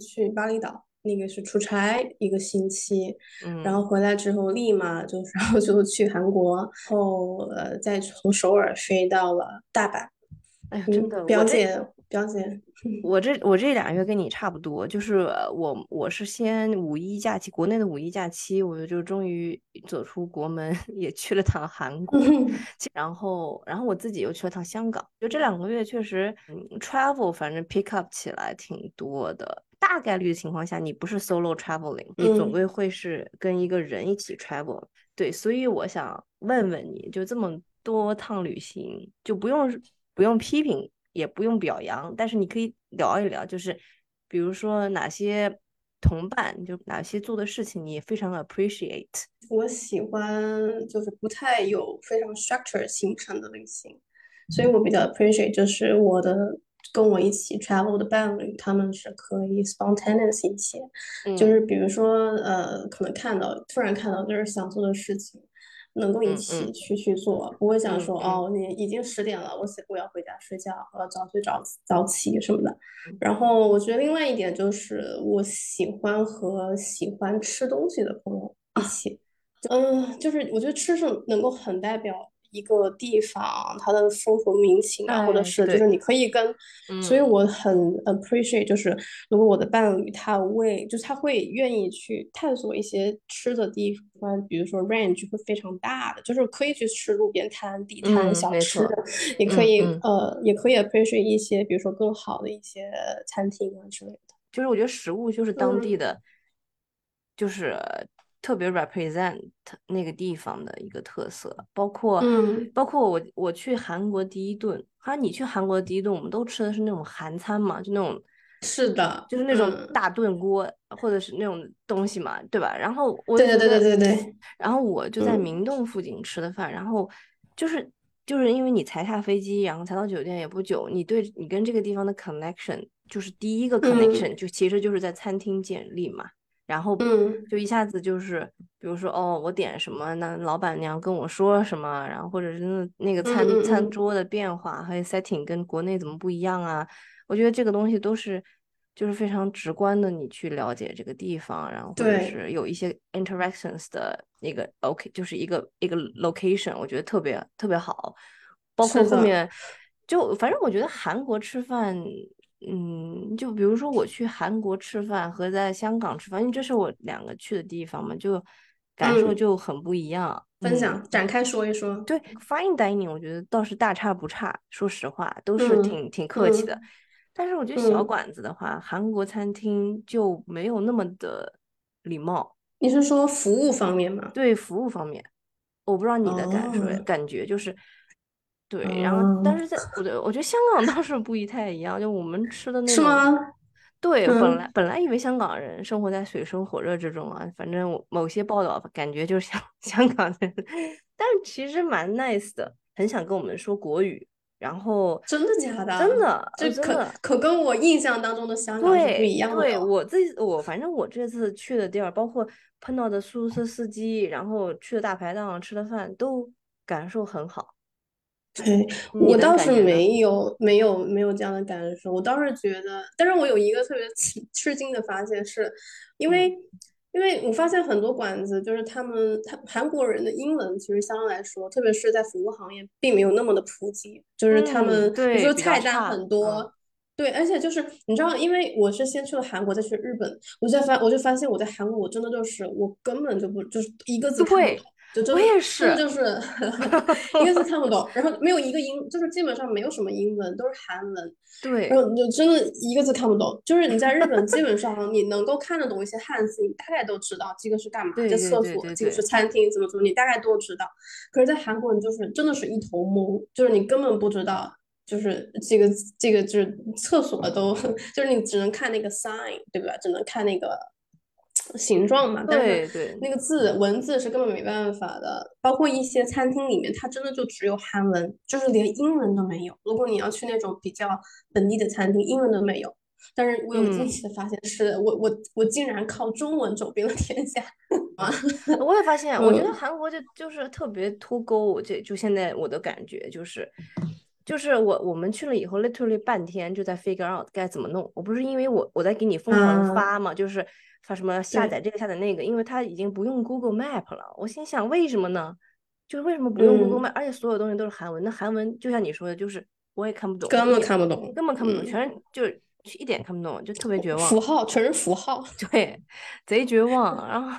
是去巴厘岛，那个是出差一个星期，嗯，然后回来之后立马就 然后就去韩国，然后呃再从首尔飞到了大阪。哎呀，真的，表姐表姐，我这我这俩月跟你差不多，就是呃我我是先五一假期，国内的五一假期，我就终于走出国门，也去了趟韩国，然后然后我自己又去了趟香港，就这两个月确实，嗯，travel 反正 pick up 起来挺多的。大概率的情况下，你不是 solo traveling，你总嗯归会是跟一个人一起 travel。对，所以我想问问你，就这么多趟旅行，就不用不用批评，也不用表扬，但是你可以聊一聊，就是比如说哪些同伴，就哪些做的事情你非常 appreciate。我喜欢就是不太有非常 structure 行程的旅行，所以我比较 appreciate 就是我的跟我一起 travel 的伴侣，他们是可以 spontaneous 一些，就嗯是比如说呃，可能看到突然看到就是想做的事情，能够一起去去做，不会想嗯说嗯哦，你已经十点了，我想我要回家睡觉，我要早睡早早起什么的。嗯然后我觉得另外一点就是我喜欢和喜欢吃东西的朋友一起。嗯，就是我觉得吃是能够很代表一个地方它的风土民情啊，或者是就是你可以跟，所以嗯我很 appreciate，就是如果我的伴侣他为，就是他会愿意去探索一些吃的地方，比如说 range 会非常大的，就是可以去吃路边摊、地摊、嗯，小吃错，也可以。呃，也可以 appreciate 一些，比如说更好的一些餐厅啊之类的。就是我觉得食物就是当地嗯的，就是特别 represent 那个地方的一个特色，包括嗯。包括我我去韩国第一顿，好像你去韩国的第一顿，我们都吃的是那种韩餐嘛，就那种是的，就是那种嗯，大炖锅或者是那种东西嘛，对吧？然后我对对对对对对，然后我就在嗯。明洞附近吃的饭，然后就是就是因为你才下飞机，然后才到酒店也不久，你对你跟这个地方的 connection 就是第一个 connection 嗯就其实就是在餐厅建立嘛，然后嗯就一下子就是，比如说哦，我点什么，那老板娘跟我说什么，然后或者是那那个嗯餐餐桌的变化还有 setting 跟国内怎么不一样啊？我觉得这个东西都是就是非常直观的，你去了解这个地方，然后或者，是有一些 interactions 的一个 OK，就是一个一个 location，我觉得特别特别好。包括，后面就反正我觉得韩国吃饭，嗯，就比如说我去韩国吃饭和在香港吃饭，因为这是我两个去的地方嘛，就感受嗯，就很不一样。嗯，分享展开说一说，对，fine dining 我觉得倒是大差不差，说实话都是嗯挺挺客气的。嗯但是我觉得小嗯，馆子的话，韩国餐厅就没有那么的礼貌，你是说服务方面吗？对服务方面，我不知道你的感受哦感觉就是。对，然后但哦，是在我觉得我觉得香港倒是不一太一样，就我们吃的那种，是吗？对，本来嗯，本来以为香港人生活在水深火热之中啊，反正我某些报道感觉就是香 香港人，但是其实蛮 nice 的，很想跟我们说国语，然后真的假的真的？的这可可跟我印象当中的香港是不一样的对，哦。我这我反正我这次去的地儿，包括碰到的出租车司机，然后去的大排档吃的饭，都感受很好。对，我倒是？没有没有没有这样的感受，我倒是觉得，但是我有一个特别吃吃惊的发现是，因为嗯因为我发现很多馆子就是他们他韩国人的英文其实相对来说，特别是在服务行业，并没有那么的普及，就是他嗯，们比如对，说菜单很多。对，而且就是你知道，因为我是先去了韩国，再去日本，我就发我就发现我在韩国，我真的就是我根本就不就是一个字看不懂，对，我也就真的真的是，就是 一个字看不懂，然后没有一个英，就是基本上没有什么英文，都是韩文，对然对，后你就真的一个字看不懂。就是你在日本，基本上你能够看得懂一些汉字，你大概都知道这个是干嘛，这厕所，这个是，餐厅，怎么怎么，你大概都知道。可是，在韩国，你就是真的是一头懵，就是你根本不知道。就是这个这个就是厕所都，就是你只能看那个 sign，对吧？只能看那个形状嘛，但是对对，那个字文字是根本没办法的。包括一些餐厅里面，它真的就只有韩文，就是连英文都没有。如果你要去那种比较本地的餐厅，英文都没有。但是我有惊嗯喜的发现，是我我我竟然靠中文走遍了天下。我也发现，我觉得嗯韩国就就是特别脱钩，这就现在我的感觉就是，就是我我们去了以后，literally 半天就在 figure out 该怎么弄。我不是因为我我在给你疯狂发嘛，就是发什么下载这个下载那个，因为它已经不用 Google Map 了。我心想为什么呢？就是为什么不用 Google 嗯 Map？而且所有东西都是韩文，那韩文就像你说的，就是我也看不懂，根本看不懂，根本看不懂，嗯全是就是一点看不懂，就特别绝望符。号全是符号。对，贼绝望，然后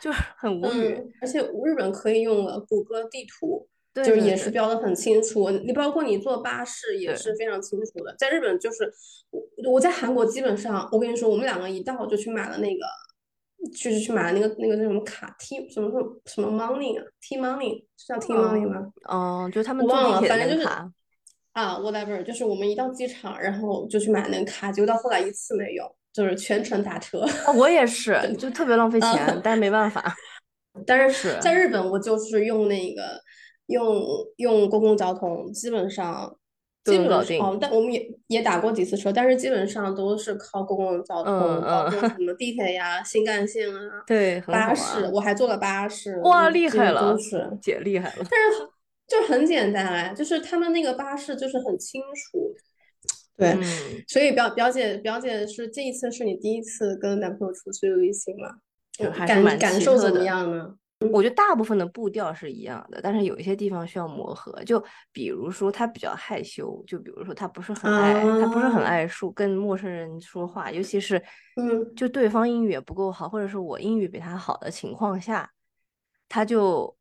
就是很无语。嗯，而且日本可以用了谷歌地图，对就是也是标的很清楚。你包括你坐巴士也是非常清楚的。在日本就是我我在韩国基本上，我跟你说，我们两个一到就去买了那个，就是去买了那个那个那什么卡 T 什么什么什么 money 啊 T money 是叫 T money 吗？哦，就是他们我忘了，反正就是。啊，whatever，就是我们一到机场，然后就去买那个卡，结果到后来一次没有，就是全程打车。哦，我也 是，就特别浪费钱，嗯但是没办法。但是是在日本，我就是用那个用用公共交通，基本上基本上哦，但我们也也打过几次车，但是基本上都是靠公共交通，嗯包括嗯什么地铁呀、新干线啊、对，巴士，啊。我还坐了巴士，哇，厉害了都是，姐厉害了。但是就很简单哎，就是他们那个巴士就是很清楚。对，嗯，所以表表姐表姐是这一次是你第一次跟男朋友出去旅行吗？嗯就还蛮感感受怎么样呢？我觉得大部分的步调是一样的，但是有一些地方需要磨合。就比如说他比较害羞，就比如说他不是很爱，他不是很啊爱说跟陌生人说话，尤其是嗯就对方英语也不够好，或者是我英语比他好的情况下，他就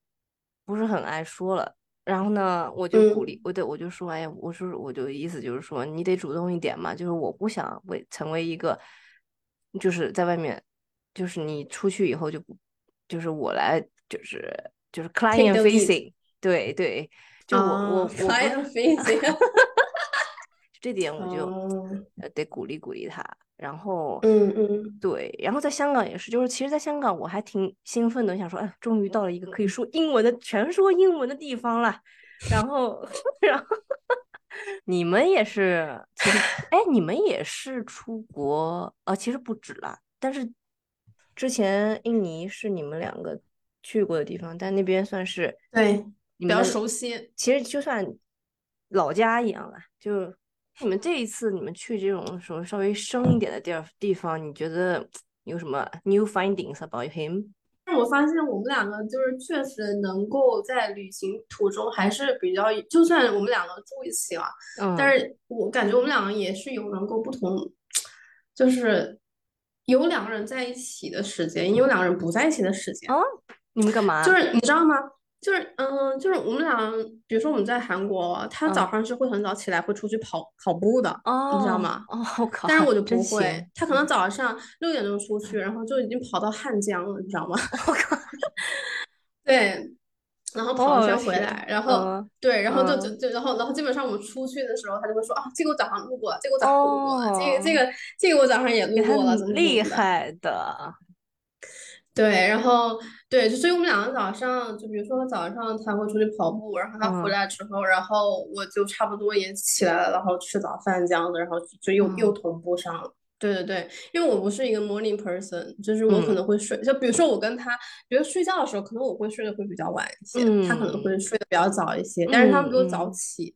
不是很爱说了。然后呢，我就鼓嗯励，我对我就说，哎呀，我说我就意思就是说，你得主动一点嘛，就是我不想为成为一个，就是在外面，就是你出去以后就不，就是我来，就是就是 client facing，对对，就我我 client facing 这点我就得鼓励鼓励他，然后嗯嗯。对，然后在香港也是，就是其实，在香港我还挺兴奋的，想说，哎，终于到了一个可以说英文的、全说英文的地方了。然后，然后 你们也是，其实，哎，你们也是出国，呃，其实不止啦，但是之前印尼是你们两个去过的地方，但那边算是对，比较熟悉。其实就算老家一样了，就你们这一次你们去这种什么稍微深一点的地儿地方，你觉得 有什么 new findings about him？但我发现我们两个就是确实能够在旅行途中还是比较，就算我们两个住一起了，嗯，但是我感觉我们两个也是有能够不同，就是有两个人在一起的时间，也有两个人不在一起的时间。哦，你们干嘛？就是你知道吗？就是嗯，就是我们俩，比如说我们在韩国，他早嗯上是会很早起来，会出去跑跑步的，哦你知道哦吗？哦，我靠，但是我就不会行，他可能早上六点钟出去，然后就已经跑到汉江了，你知道吗？我靠，对，然后跑一圈回笑来，然后嗯对，然后就就嗯就然后然后基本上我们出去的时候，他就会说啊，这个我早上路过，这个我早上路过了，这个这个这个我早上也路过了，怎么厉。害的，对，然后对，就所以我们两个早上，就比如说早上他会出去跑步，然后他回嗯来之后，然后我就差不多也起来了，然后吃早饭这样子，然后就又又嗯同步上了。对对对，因为我不是一个 morning person，就是我可嗯。能会睡，就比如说我跟他，比如睡觉的时候，可能我会睡得会比较晚一些，他可能会嗯。睡得比较早一些，但是他们都早起，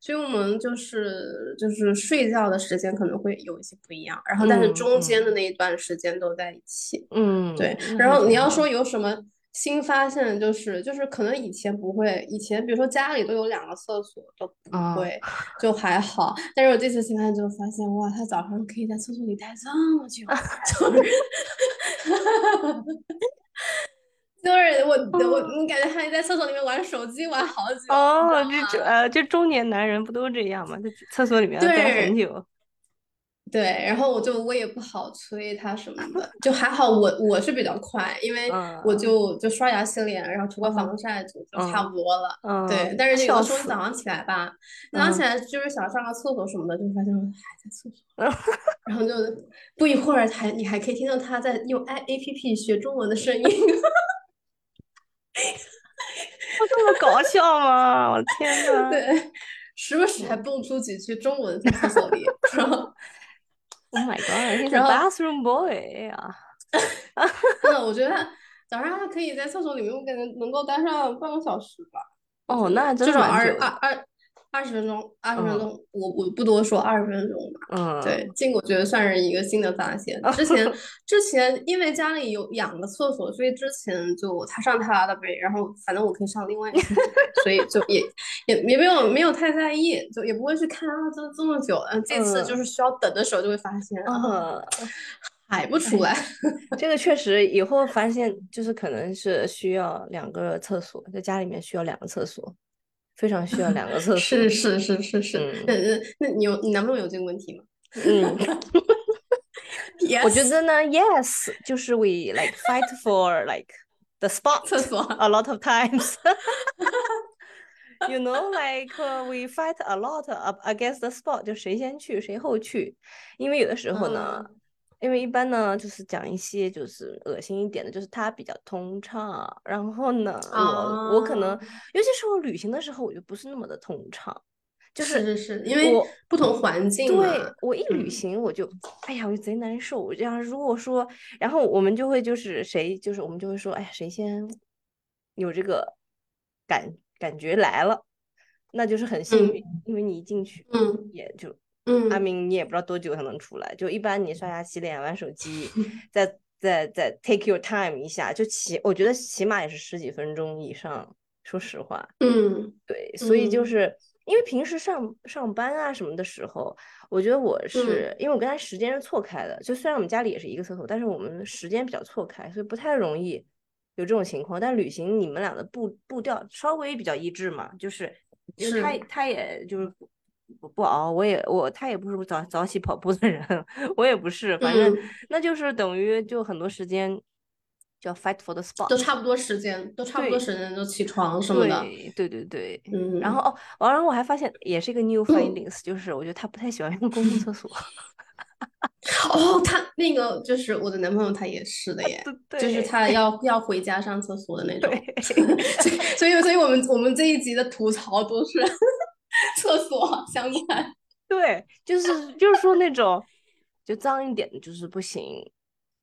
所以我们就是就是睡觉的时间可能会有一些不一样，然后但是嗯中间的嗯。那一段时间都在一起。嗯，对，然后你要说有什么新发现，就是就是可能以前不会，以前比如说家里都有两个厕所都不啊会，就还好。但是我这次新发现就发现，哇，他早上可以在厕所里待这么久，就是就是我我你感觉他在厕所里面玩手机玩好久，哦，这这？呃，这中年男人不都这样吗？在厕所里面要待很。久。对，然后我就我也不好催他什么的，就还好我我是比较快，因为我嗯就就刷牙洗脸，然后涂个嗯防晒就就差嗯不多了。对，嗯，但是有笑的时候你。早上起来吧，早上起嗯来就是想上个厕所什么的，就发现还在厕所，然后就不一会儿还你还可以听到他在用 i A P P 学中文的声音。我这么搞笑吗？我的天呐！对，时不时还蹦出几句中文在厕所里，然后 Oh my god，he's a bathroom boy 啊！真 的，我觉得早上他可以在厕所里面，我感觉能够待上半个小时吧。哦，那真的蛮久。二二二。二十分钟，二十分钟，我我不多说，二十分钟吧。嗯，对，这个我觉得算是一个新的发现。之前 之前因为家里有两个厕所，所以之前就他上他的呗，然后反正我可以上另外一个，所以就也也也没有没有太在意，就也不会去看啊，这这么久。嗯，这次就是需要等的时候就会发现，嗯，排不出来。这个确实以后发现就是可能是需要两个厕所，在家里面需要两个厕所。非常需要两个厕所，是是是是是，那那那你有你男朋友有这个问题吗？嗯，我觉得呢，yes，就是 we like fight for like the spot 厕所 a lot of times。You know, like we fight a lot against the spot，就谁先去谁后去，因为有的时候呢。因为一般呢，就是讲一些就是恶心一点的，就是它比较通畅。然后呢，我我可能，尤其是我旅行的时候，我就不是那么的通畅。就是是是，因为不同环境。对，我一旅行我就，哎呀，我就贼难受。我这样如果说，然后我们就会就是谁就是我们就会说，哎呀，谁先有这个感感觉来了，那就是很幸运，因为你一进去，嗯，也就。嗯，阿明，你也不知道多久才能出来。就一般你刷牙、洗脸、玩手机，再再再 take your time 一下，就起，我觉得起码也是十几分钟以上。说实话，嗯，对，所以就是因为平时上上班啊什么的时候，我觉得我是因为我跟他时间是错开的。就虽然我们家里也是一个厕所，但是我们时间比较错开，所以不太容易有这种情况。但旅行你们俩的步步调稍微比较一致嘛，就是因为他他也就是。不不熬，我也我他也不是早早起跑步的人，我也不是，反正那就是等于就很多时间叫 fight for the spot，都差不多时间，都差不多时间就起床什么的，对对对，嗯，然后。哦，完了我还发现也是一个 new findings，就是我觉得他不太喜欢用公共厕所。哦，他那个就是我的男朋友，他也是的 耶，就是他要要回家上厕所的那。种，所以所以我们我们这一集的吐槽都是。厕所相关，对，就是就是说那种就脏一点的，就是不行，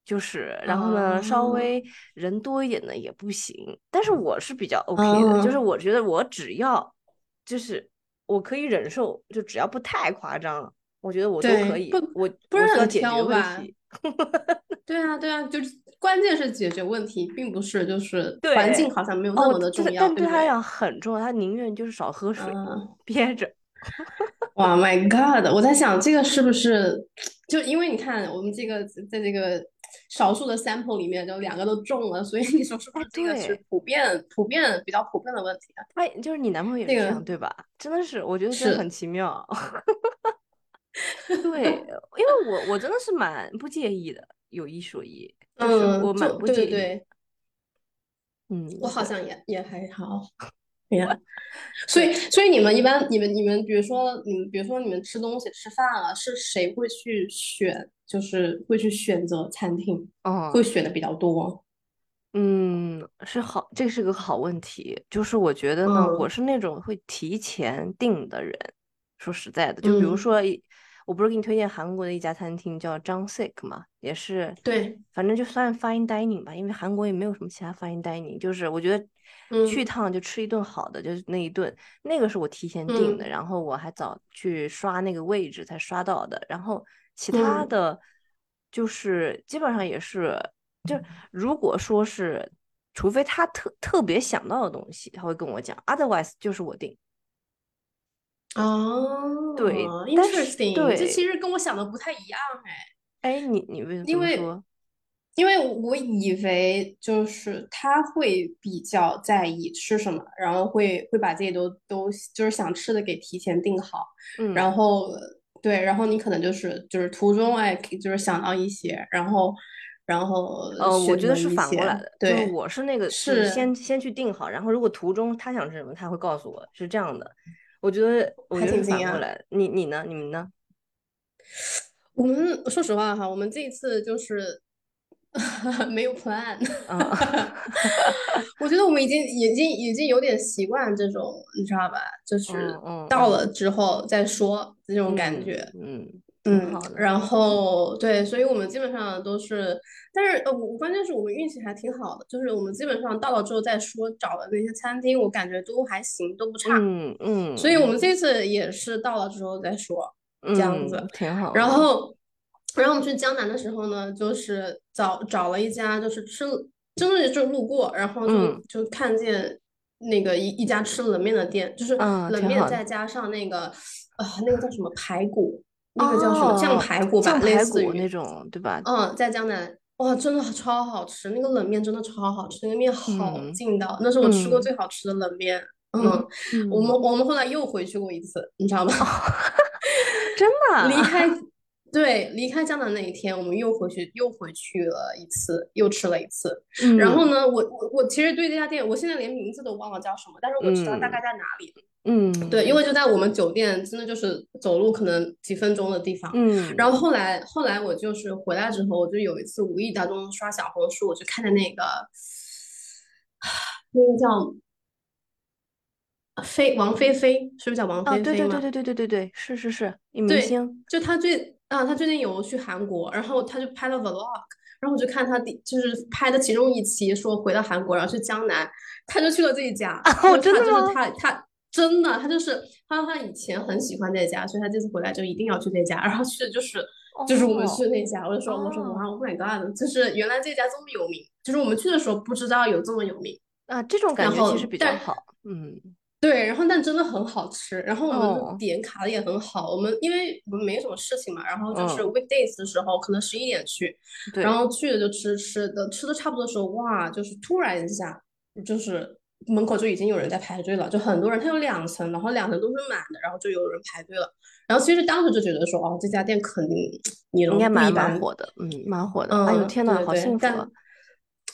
就是然后呢，稍微人多一点的也不行。但是我是比较 OK 的，就是我觉得我只要就是我可以忍受，就只要不太夸张，我觉得我都可以。我不是很挑吧？对啊，对啊，就是关键是解决问题，并不是就是环境好像没有那么的重要，但对他来讲很重要。他宁愿就是少喝水，憋着。哇，My God！我在想这个是不是就因为你看我们这个在这个少数的 sample 里面，就两个都中了，所以你说是不是这个是普遍、普遍比较普遍的问题啊？哎，就是你男朋友也这样对吧？真的是，我觉得是很奇妙。对，因为我我真的是蛮不介意的，有一说一，嗯，我蛮不介意。嗯，我好像也也还好。呀，所以所以你们一般你们你们比如说你们比如说你们吃东西吃饭啊，是谁会去选？就是会去选择餐厅，嗯，会选的比较多。嗯，是好，这是个好问题。就是我觉得呢，我是那种会提前订的人。说实在的，就比如说，我不是给你推荐韩国的一家餐厅叫张 sick 嘛，也是对，反正就算 fine dining 吧，因为韩国也没有什么其他 fine dining，就是我觉得去一趟就吃一顿好的，就是那一顿，那个是我提前订的，然后我还早去刷那个位置才刷到的，然后其他的就是基本上也是，就如果说是，除非他特特别想到的东西，他会跟我讲，otherwise 就是我订。哦，对，interesting，对，这其实跟我想的不太一样，哎，哎，你你为什么？因为因为我以为就是他会比较在意吃什么，然后会会把这些都都就是想吃的给提前定好，嗯，然后对，然后你可能就是就是途中哎，就是想到一些，然后然后呃，我觉得是反过来的，对，我是那个是先先去定好，然后如果途中他想吃什么，他会告诉我是这样的。我觉得还挺惊讶。你你呢？你们呢？我们说实话哈，我们这一次就是 没有 plan。我觉得我们已经已经已经有点习惯这种，你知道吧？就是到了之后再说这种感觉。嗯，嗯，然后对，所以我们基本上都是，但是呃，我关键是我们运气还挺好的，就是我们基本上到了之后再说找的那些餐厅，我感觉都还行，都不差。嗯嗯。所以我们这次也是到了之后再说，这样子挺好。然后，然后我们去江南的时候呢，就是找找了一家，就是吃，真的就路过，然后就就看见那个一一家吃冷面的店，就是冷面再加上那个呃那个叫什么排骨。那个叫什么酱排骨吧，类似于那种，对吧？嗯，在江南，哇，真的超好吃，那个冷面真的超好吃，那个面好劲道，那是我吃过最好吃的冷面。嗯，我们我们后来又回去过一次，你知道吗？真的？离开，对，离开江南那一天，我们又回去，又回去了一次，又吃了一次。然后呢，我我我其实对这家店，我现在连名字都忘了叫什么，但是我知道大概在哪里。嗯，对，因为就在我们酒店，真的就是走路可能几分钟的地方。嗯，然后后来后来我就是回来之后，我就有一次无意当中刷小红书，我就看见那个那个叫飞王菲菲，是不是叫王菲菲？对对对对对对对对，是是是，女明星。就她最啊，他最近有去韩国，然后他就拍了 vlog，然后我就看他第就是拍的其中一期，说回到韩国，然后去江南，他就去了这一家。哦，真的吗？就是他他。真的，他就是他说他以前很喜欢这家，所以他这次回来就一定要去这家，然后去的就是就是我们去的那家。我就说我说哇，Oh my god！就是原来这家这么有名，就是我们去的时候不知道有这么有名啊。这种感觉其实比较好，嗯，对。然后但真的很好吃，然后我们点卡的也很好。我们因为我们没什么事情嘛，然后就是 weekdays 的时候可能十一点去，然后去了就吃吃的，吃的差不多的时候，哇，就是突然一下就是。门口就已经有人在排队了，就很多人，它有两层，然后两层都是满的，然后就有人排队了。然后其实当时就觉得说，哦，这家店肯定应该蛮蛮火的，嗯，蛮火的。哎呦天呐，好幸福！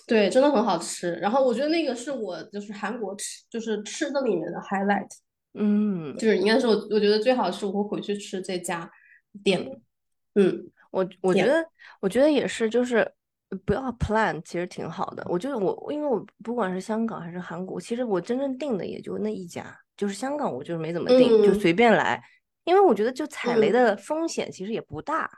对，真的很好吃。然后我觉得那个是我就是韩国吃，就是吃的里面的 highlight。嗯，就是应该是我我觉得最好是我会回去吃这家店。嗯，我我觉得我觉得也是，就是。不要 plan，其实挺好的。我觉得我，因为我不管是香港还是韩国，其实我真正定的也就那一家，就是香港，我就是没怎么定，就随便来。因为我觉得就踩雷的风险其实也不大，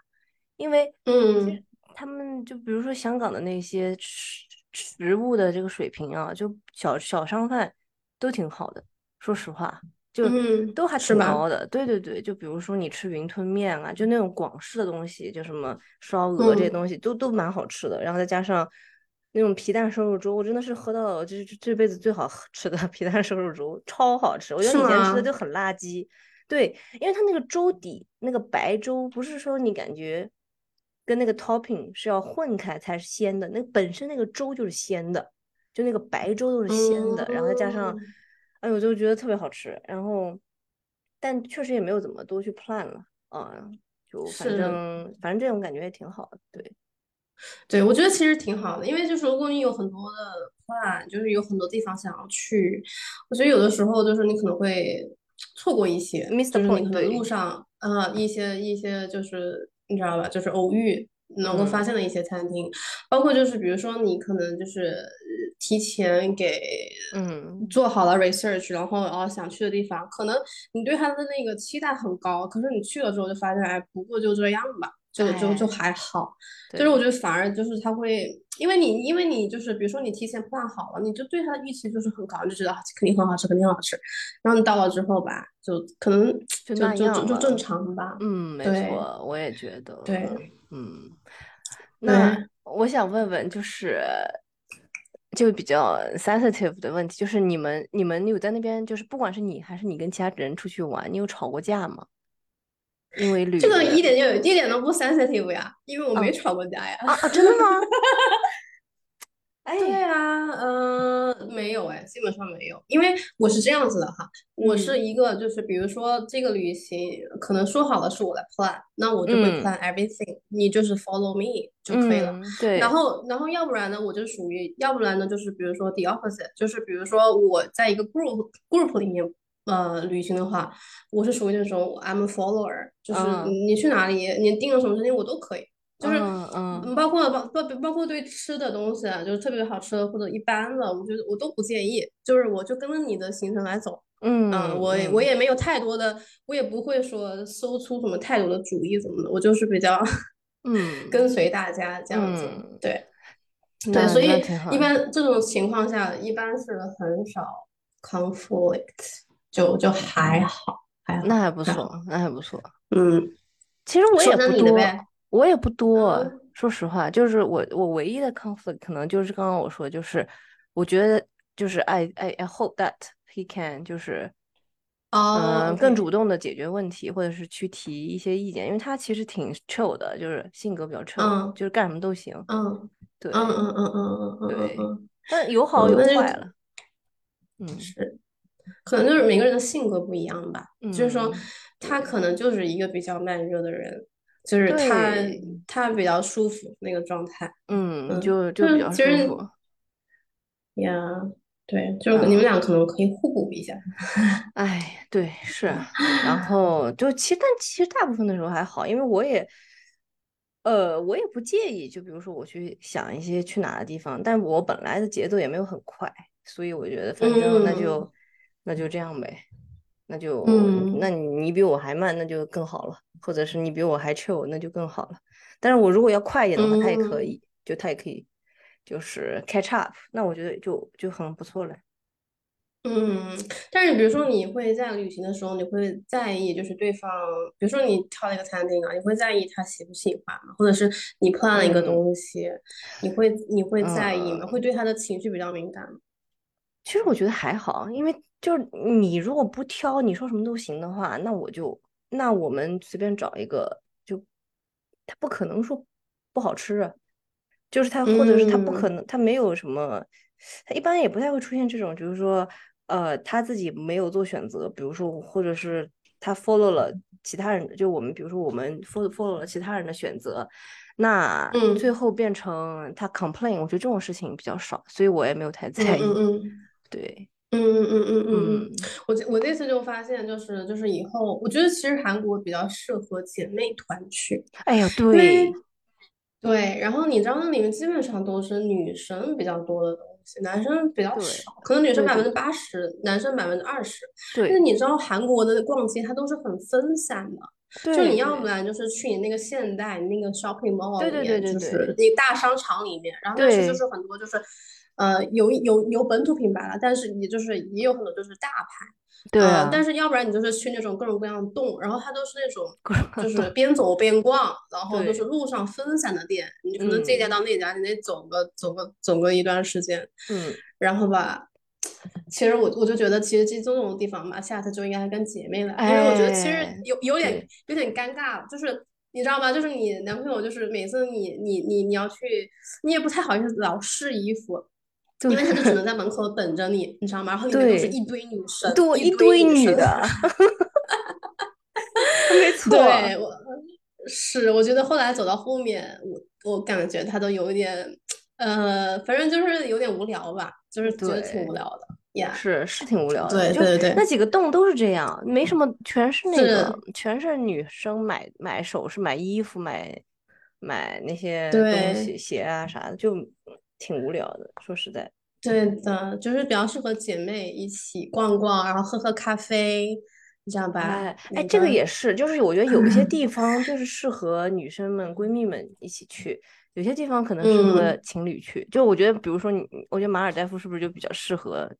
因为嗯，他们就比如说香港的那些食食物的这个水平啊，就小小商贩都挺好的，说实话。就都还挺高的，对对对，就比如说你吃云吞面啊，就那种广式的东西，就什么烧鹅这些东西，都都蛮好吃的。然后再加上那种皮蛋瘦肉粥，我真的是喝到就是这辈子最好 吃的皮蛋瘦肉粥，超好吃。我觉得以前吃的就很垃圾，对，因为它那个粥底那个白粥，不是说你感觉跟那个 topping 是要混开才是鲜的，那本身那个粥就是鲜的，就那个白粥都是鲜的，然后再加上。哎，我就觉得特别好吃，然后，但确实也没有怎么多去 plan 了，啊，就反正反正这种感觉也挺好的，对，对，我觉得其实挺好的，因为就是如果你有很多的 plan，就是有很多地方想要去，我觉得有的时候就是你可能会错过一些，就是你可能路上呃一些一些就是你知道吧，就是偶遇。能够发现的一些餐厅，包括就是比如说你可能就是提前给嗯做好了 research，然后哦想去的地方，可能你对它的那个期待很高，可是你去了之后就发现哎不过就这样吧，就就就还好。就是我觉得反而就是他会，因为你因为你就是比如说你提前 plan 好了，你就对他的预期就是很高，就觉得肯定很好吃，肯定很好吃。然后你到了之后吧，就可能 就就就就正常吧。嗯，没错，我也觉得。对。嗯，那我想问问，就是就比较 sensitive 的问题，就是你们你们有在那边，就是不管是你还是你跟其他人出去玩，你有吵过架吗？因为旅这个一点就一点都不 sensitive 呀，因为我没吵过架呀。啊，真的吗？哎对啊，嗯，没有哎，基本上没有，因为我是这样子的哈，我是一个就是比如说这个旅行可能说好了是我来 plan，那我就会 plan everything，你就是 follow me 就可以了。对。然后然后要不然呢，我就属于要不然呢就是比如说 the opposite，就是比如说我在一个 group group 里面呃旅行的话，我是属于那种 I'm a follower，就是你去哪里，你订了什么餐厅我都可以。就是嗯，包括包包包括对吃的东西啊，就是特别好吃的或者一般的，我觉得我都不介意。就是我就跟着你的行程来走，嗯。我也我嗯也没有太多的，我也不会说搜出什么太多的主意怎么的，我就是比较嗯。跟随大家这样子，嗯，对对，所以一般这种情况下，一般是很少 conflict，就就还好，还好，那还不，错，那还不错。嗯，其实我也不多，我也不多。嗯说实话，就是我我唯一的 conflict 可能就是刚刚我说，就是我觉得就是 I I I hope that he can 就是哦嗯更主动的解决问题，或者是去提一些意见，因为他其实挺 chill 的，就是性格比较 chill，嗯就是干什么都行。嗯嗯对嗯嗯嗯嗯嗯对，嗯但有好有坏了。嗯是。可能就是每个人的性格不一样吧，就是说他可能就是一个比较慢热的人，就是他，他比较舒服那个状态，嗯，嗯，就就比较舒服。呀，对，就是你们嗯。俩可能可以互补一下，哎，对，是。啊，然后就其实，但其实大部分的时候还好，因为我也，呃，我也不介意，就比如说我去想一些去哪的地方，但我本来的节奏也没有很快，所以我觉得反正那嗯。就那就这样呗，那就那嗯你你比我还慢，那就更好了，或者是你比我还 chill，那就更好了。但是我如果要快一点的话，他也可嗯以，就他也可以，就是 catch up，那我觉得就就很不错了。嗯，但是比如说你会在旅行的时候，你会在意就是对方，比如说你挑了一个餐厅啊，你会在意他喜不喜欢吗？或者是你 plan 了一个嗯东西，你会你会在意吗？嗯。会对他的情绪比较敏感吗？其实我觉得还好，因为就是你如果不挑，你说什么都行的话，那我就那我们随便找一个，就他不可能说不好吃啊，就是他或者是他不可嗯。能他没有什么，他一般也不太会出现这种，就是说呃他自己没有做选择，比如说或者是他 follow 了其他人的，就我们比如说我们 follow follow 了其他人的选择，那最嗯后变成他 complain，我觉得这种事情比较少，所以我也没有太嗯在意。对，嗯嗯嗯嗯嗯我这我这次就发现，就是就是以后，我觉得其实韩国比较适合姐妹团去，哎呀，因为对对，然后你知道那里面基本上都是女生比较多的东西，男生比较少，可能女生百分之八十，男生百分之二十。但是你知道韩国的逛街它都是很分散的，就你要不然就是去你那个现代那个 shopping mall 里面，对对对对就是对那个大商场里面，然后但是就是很多就是。呃，有有有本土品牌了，但是也就是也有很多就是大牌，呃，对啊，但是要不然你就是去那种各种各样的洞，然后它都是那种就是边走边逛，然后就是，路上分散的店，你可能这家嗯到那家，你得走个走个走个一段时间，嗯，然后吧，其实我我就觉得，其实这这种地方嘛，下次就应该跟姐妹来，因为我觉得其实哎，有有点有点尴尬，就是你知道吗？就是你男朋友就是每次你你你你要去，你也不太好意思老试衣服。对因为他就只能在门口等着你，你知道吗？然后里面都是一堆女生，对，一一堆女的，没错，对，我是，我觉得后来走到后面，我我感觉他都有一点，呃，反正就是有点无聊吧，就是觉得挺无，聊的呀。是是挺无聊的，对对对那几个洞都是这样，没什么，全是那个，是，全是女生买买首饰、买衣服、买买那些东西、鞋啊啥的，就挺无聊的，说实在。对的，就是比较适合姐妹一起逛逛，然后喝喝咖啡，你知道吧？哎哎，这个也，是，就是我觉得有一些地方就是适合女生们、闺蜜们一起去，有些地方可能适合嗯，情侣去。就我觉得，比如说你，我觉得马尔代夫是不是就比较适合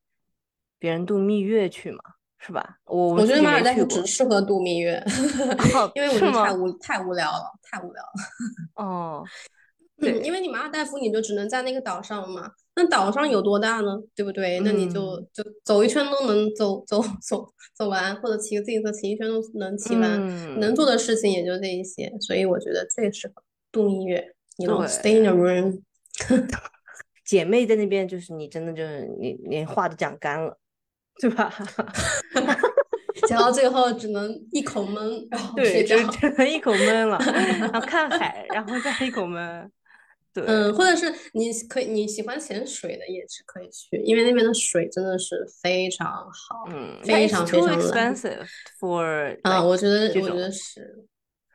别人度蜜月去嘛？是吧？我我觉得马尔代。夫只适合度蜜月，哦，因为我觉？得太无太无聊了，太无聊了。哦，嗯，因，为你马尔代夫你就只能在那个岛上嘛，那岛上有多大呢？对不对？那你就嗯就走一圈都能走走走走完，或者骑个自行车骑一圈都能骑完，能做嗯，的事情也就这一些，所以我觉得最适合度蜜月，you know, stay in a 对，room。姐妹在那边就是你真的就是你连话都讲干了，对吧？讲到最后只能一口闷，然后对。就只能一口闷了，然后看海，然后再一口闷。对，嗯，或者是你可以你喜欢潜水的也是可以去，因为那边的水真的是非常好，嗯，非常非常蓝。expensive for 啊，我觉得，我觉得，是，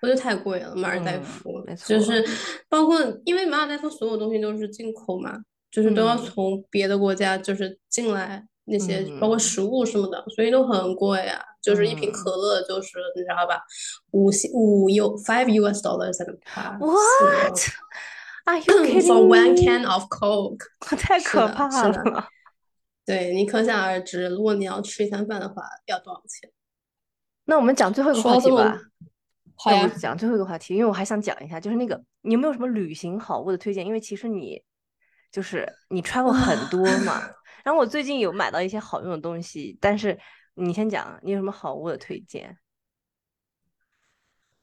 我觉得太贵了。马尔代嗯，夫没就是，包括，因为马尔代夫所有东西都是进口嘛，就是都要嗯，从别的国家就是进来，那些包括食物什么的，所以都很贵啊。就是一瓶可乐，就是你知道吧，五五 U five US dollars What? Are you kidding for one can of Coke？太可怕了。对你可想而知，如果你要吃一餐饭的话，要多少钱？那我们讲最后一个话题吧。好呀，讲最后一个话题，因为我还想讲一下，就是那个你有没有什么旅行好物的推荐？因为其实你就是你 travel 很多嘛。然后我最近有买到一些好用的东西，但是你先讲，你有什么好物的推荐？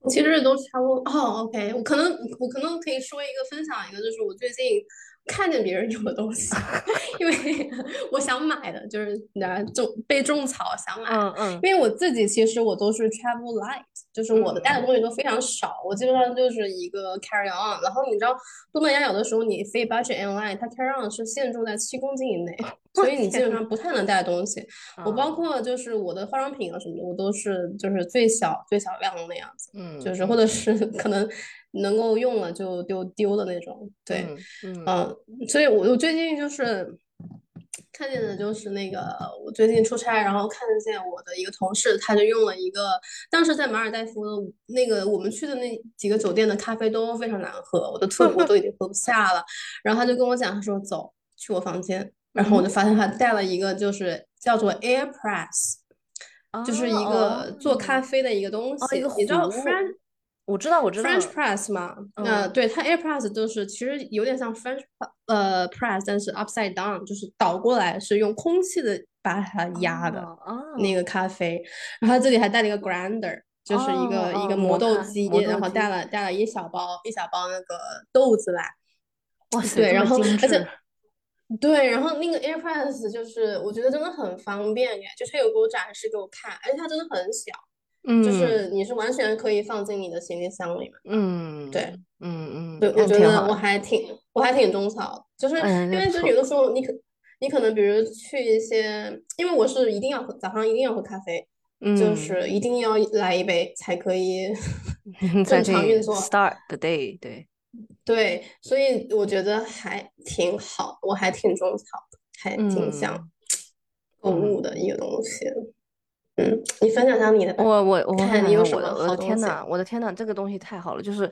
其实都差不多哦。OK，我可能我可能可以说一个分享一个，就是我最近。看见别人有的东西，因为我想买的就是那种被种草想买。嗯嗯。因为我自己其实我都是 travel light，就是我的带的东西都非常少，我基本上就是一个 carry on。然后你知道东南亚有的时候你飞 budget airline，它 carry on 是限重在七公斤以内，所以你基本上不太能带东西。我包括就是我的化妆品啊什么的，我都是就是最小最小量的那样子。嗯。就是或者是可能。能够用了就丢丢的那种，对，嗯，所以我我最近就是看见的就是那个，我最近出差，然后看见我的一个同事，他就用了一个，当时在马尔代夫的那个我们去的那几个酒店的咖啡都非常难喝，我的特我都已经喝不下了，然后他就跟我讲，他说走去我房间，然后我就发现他带了一个就是叫做 Air Press，就是一个做咖。啡的一个东西，你知道 French。我知道，我知道，French press 嘛，嗯，对，它 air press 就是其实有点像 French 呃 press，但是 upside down，就是倒过来是用空气的把它压的那个咖啡，然后这里还带了一个 grinder，就是一个一个磨豆机，然后带了。带了一小包一小包那个豆子来，哇。塞，对，然后而且对，然后那个 air press 就是我觉得真的很方便耶，就是有给我展示给我看，而且它真的很小。嗯，就是你是完全可以放进你的行李箱里面。嗯，对，嗯嗯，对，我觉得我还挺我还挺种草，就是因为就有的时候你可你可能比如去一些，因为我是一定要喝早上一定要喝咖啡，就是一定要来一杯才可以 正常运作，start the day。对，对，所以我觉得还挺好，我还挺种草的，还挺想购物的一个东西。嗯，你分享下你的。我我我看你有什么我的天呐，我的天呐，这个东西太好了！就是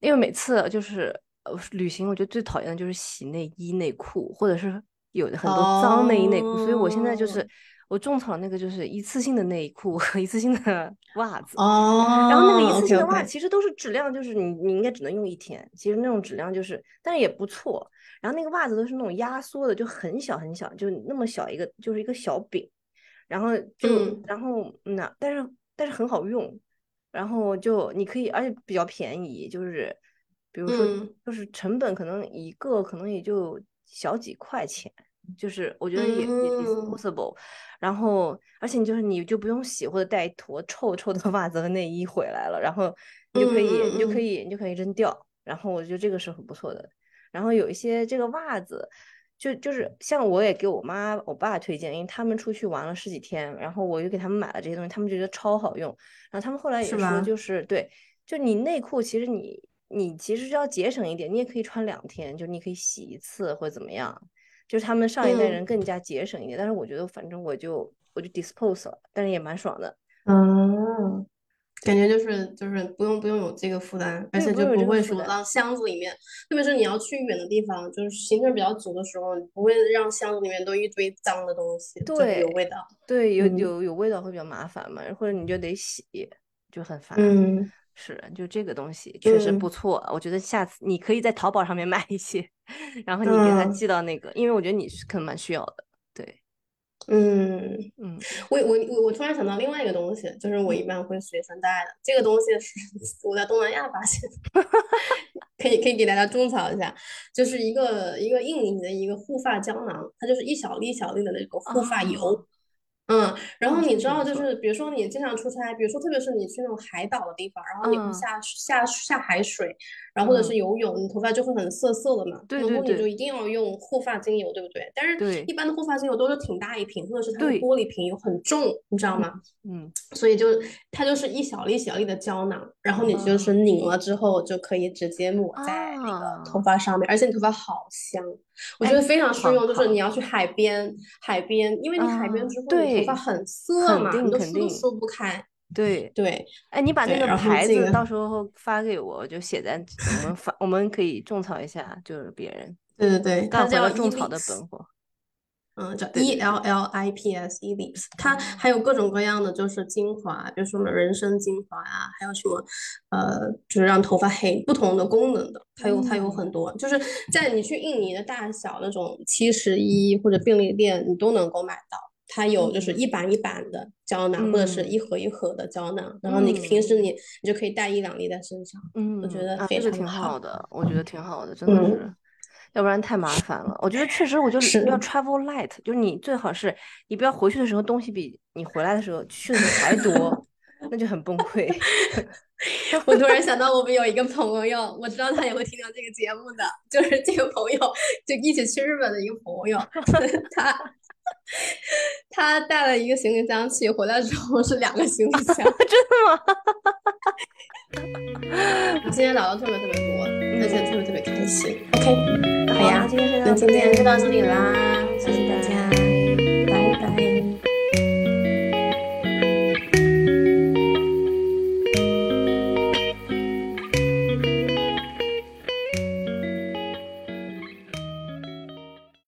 因为每次就是呃旅行，我觉得最讨厌的就是洗内衣内裤，或者是有很多脏内衣内裤。所以我现在就是我种草那个就是一次性的内裤和一次性的袜子。哦。然后那个一次性的袜子其实都是质量，就是你你应该只能用一天。其实那种质量就是，但是也不错。然后那个袜子都是那种压缩的，就很小很小，就那么小一个，就是一个小饼。然后就，然后那，但是但是很好用，然后就你可以，而且比较便宜，就是比如说，就是成本可能一个可能也就小几块钱，就是我觉得也也 disposable，然后而且你就是你就不用洗或者带一坨臭臭的 袜子和内衣回来了，然后你就可以你就可以你就可以扔掉，然后我觉得这个是很不错的，然后有一些这个袜子。就就是像我也给我妈我爸推荐，因为他们出去玩了十几天，然后我就给他们买了这些东西，他们觉得超好用。然后他们后来也说，就是对，就你内裤其实你你其实要节省一点，你也可以穿两天，就你可以洗一次或者怎么样。就是他们上一代人更加节省一点，但是我觉得反正我就我就 dispose 了，但是也蛮爽的。嗯。感觉就是就是不用不用有这个负担，而且就不会说让箱子里面，特别是你要去远的地方，就是行程比较足的时候，不会让箱子里面都一堆脏的东西，对，有味道，对，有有有味道会比较麻烦嘛，或者你就得洗，就很烦。嗯，是，就这个东西确实不错，我觉得下次你可以在淘宝上面买一些，然后你给他寄到那个，因为我觉得你是可能蛮需要的，对。嗯嗯，我我我我突然想到另外一个东西，就是我一般会随身带的。这个东西是我在东南亚发现的，可以可以给大家种草一下，就是一个一个印尼的一个护发胶囊，它就是一小粒小粒的那个护发油。嗯，然后你知道，就是比如说你经常出差，比如说特别是你去那种海岛的地方，然后你会下下下海水，然后或者是游泳，你头发就会很涩涩的嘛。对对对。然后你就一定要用护发精油，对不对？但是一般的护发精油都是挺大一瓶，或者是它的玻璃瓶又很重，你知道吗？嗯。所以就它就是一小粒小粒的胶囊，然后你就是拧了之后就可以直接抹在那个头发上面，而且你头发好香。我觉得非常适用，就是你要去海边，海边，因为你海边之后你头发很涩嘛，你都梳都梳不开。对对，哎，你把那个牌子到时候发给我，就写在我们发，我们可以种草一下，就是别人。对对对，干回了种草的本货。嗯，叫 E L L I P S E Lips，它还有各种各样的就是精华，比如说什么人参精华呀，还有什么呃，就是让头发黑不同的功能的，它有它有很多，就是在你去印尼的大小那种七十一或者便利店，你都能够买到。它有就是一板一板的胶囊，或者是一盒一盒的胶囊，然后你平时你你就可以带一两粒在身上。嗯，我觉得非常挺好的，我觉得挺好的，真的是，要不然太麻烦了。我觉得确实，我就要 travel light，就是你最好是你不要回去的时候东西比你回来的时候去的时候还多，那就很崩溃。我突然想到，我们有一个朋友，我知道他也会听到这个节目的，就是这个朋友就一起去日本的一个朋友，他。他带了一个行李箱去，回来之后是两个行李箱，真的吗？我 今天聊了特别特别多，而且特别特别开心。OK，好呀，今天就到今天就到这里啦，谢谢大家，拜拜